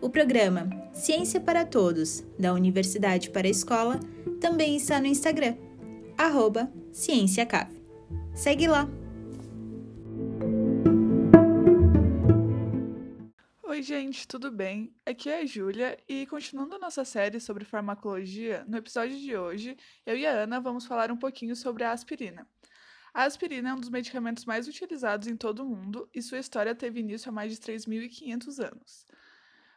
o programa Ciência para Todos, da Universidade para a Escola, também está no Instagram, arroba CiênciaCave. Segue lá! Oi, gente, tudo bem? Aqui é a Júlia e continuando a nossa série sobre farmacologia, no episódio de hoje, eu e a Ana vamos falar um pouquinho sobre a aspirina. A aspirina é um dos medicamentos mais utilizados em todo o mundo e sua história teve início há mais de 3.500 anos.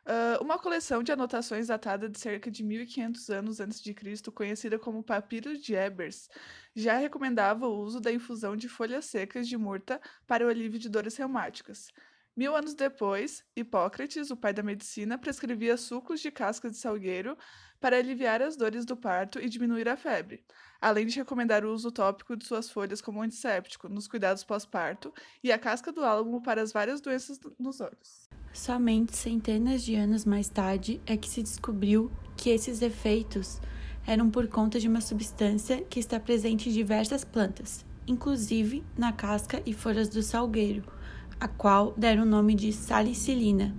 Uh, uma coleção de anotações datada de cerca de 1500 anos antes de Cristo, conhecida como Papiro de Ebers, já recomendava o uso da infusão de folhas secas de murta para o alívio de dores reumáticas. Mil anos depois, Hipócrates, o pai da medicina, prescrevia sucos de casca de salgueiro para aliviar as dores do parto e diminuir a febre, além de recomendar o uso tópico de suas folhas como antisséptico nos cuidados pós-parto e a casca do álamo para as várias doenças nos olhos. Somente centenas de anos mais tarde é que se descobriu que esses efeitos eram por conta de uma substância que está presente em diversas plantas, inclusive na casca e folhas do salgueiro, a qual deram o nome de salicilina,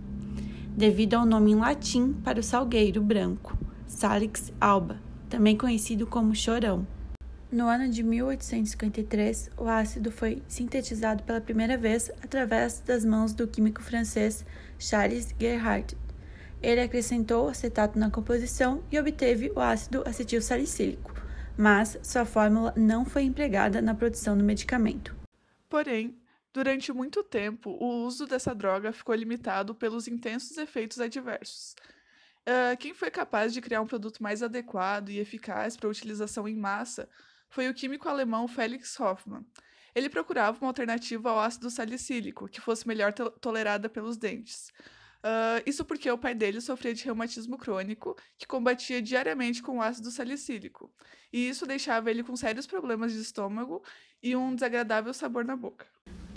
devido ao nome em latim para o salgueiro branco, Salix alba, também conhecido como chorão. No ano de 1853, o ácido foi sintetizado pela primeira vez através das mãos do químico francês Charles Gerhardt. Ele acrescentou acetato na composição e obteve o ácido acetil salicílico, mas sua fórmula não foi empregada na produção do medicamento. Porém, durante muito tempo, o uso dessa droga ficou limitado pelos intensos efeitos adversos. Uh, quem foi capaz de criar um produto mais adequado e eficaz para utilização em massa foi o químico alemão Felix Hoffmann. Ele procurava uma alternativa ao ácido salicílico, que fosse melhor to tolerada pelos dentes. Uh, isso porque o pai dele sofria de reumatismo crônico, que combatia diariamente com o ácido salicílico. E isso deixava ele com sérios problemas de estômago e um desagradável sabor na boca.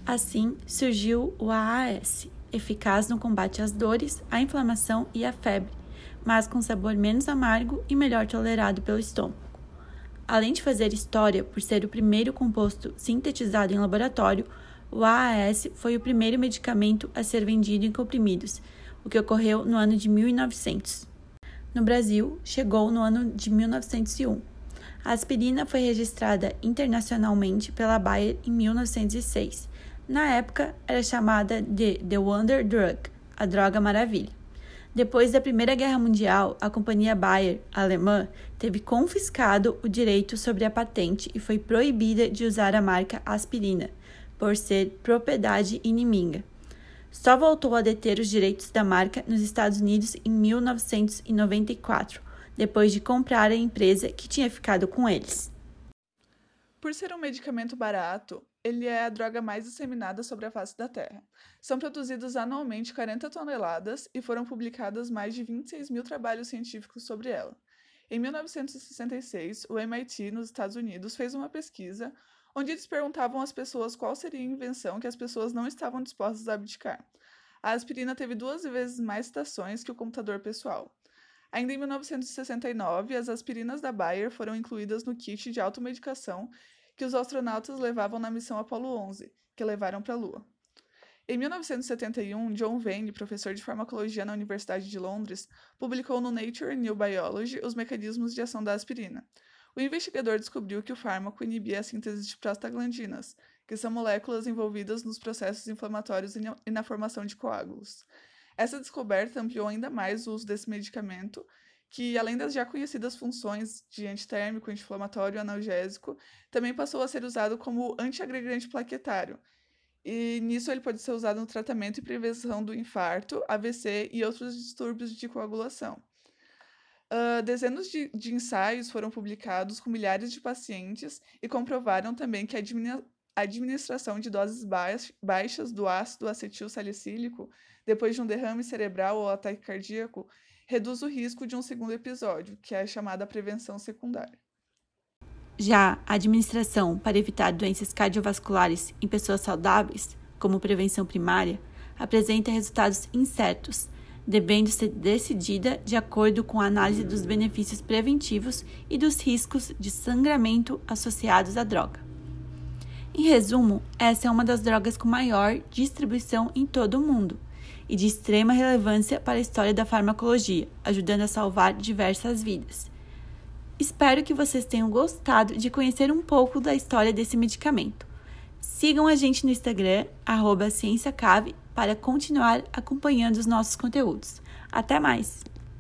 Assim surgiu o AAS, eficaz no combate às dores, à inflamação e à febre, mas com sabor menos amargo e melhor tolerado pelo estômago. Além de fazer história por ser o primeiro composto sintetizado em laboratório, o AAS foi o primeiro medicamento a ser vendido em comprimidos, o que ocorreu no ano de 1900. No Brasil, chegou no ano de 1901. A aspirina foi registrada internacionalmente pela Bayer em 1906. Na época, era chamada de The Wonder Drug, a droga maravilha. Depois da Primeira Guerra Mundial, a companhia Bayer, alemã, teve confiscado o direito sobre a patente e foi proibida de usar a marca aspirina, por ser propriedade inimiga. Só voltou a deter os direitos da marca nos Estados Unidos em 1994, depois de comprar a empresa que tinha ficado com eles. Por ser um medicamento barato, ele é a droga mais disseminada sobre a face da Terra. São produzidos anualmente 40 toneladas e foram publicados mais de 26 mil trabalhos científicos sobre ela. Em 1966, o MIT, nos Estados Unidos, fez uma pesquisa onde eles perguntavam às pessoas qual seria a invenção que as pessoas não estavam dispostas a abdicar. A aspirina teve duas vezes mais citações que o computador pessoal. Ainda em 1969, as aspirinas da Bayer foram incluídas no kit de automedicação que os astronautas levavam na missão Apollo 11, que levaram para a Lua. Em 1971, John Vane, professor de farmacologia na Universidade de Londres, publicou no Nature New Biology os mecanismos de ação da aspirina. O investigador descobriu que o fármaco inibia a síntese de prostaglandinas, que são moléculas envolvidas nos processos inflamatórios e na formação de coágulos. Essa descoberta ampliou ainda mais o uso desse medicamento que, além das já conhecidas funções de antitérmico, anti-inflamatório e analgésico, também passou a ser usado como antiagregante plaquetário. E nisso ele pode ser usado no tratamento e prevenção do infarto, AVC e outros distúrbios de coagulação. Uh, dezenas de, de, ensaios foram publicados com milhares de pacientes e comprovaram também que a administração de doses baix, baixas do ácido acetil salicílico depois de um derrame cerebral ou ataque cardíaco reduz o risco de um segundo episódio, que é a chamada prevenção secundária. Já a administração para evitar doenças cardiovasculares em pessoas saudáveis, como prevenção primária, apresenta resultados incertos, devendo ser decidida de acordo com a análise dos benefícios preventivos e dos riscos de sangramento associados à droga. Em resumo, essa é uma das drogas com maior distribuição em todo o mundo e de extrema relevância para a história da farmacologia, ajudando a salvar diversas vidas. Espero que vocês tenham gostado de conhecer um pouco da história desse medicamento. Sigam a gente no Instagram, CiênciaCave, para continuar acompanhando os nossos conteúdos. Até mais!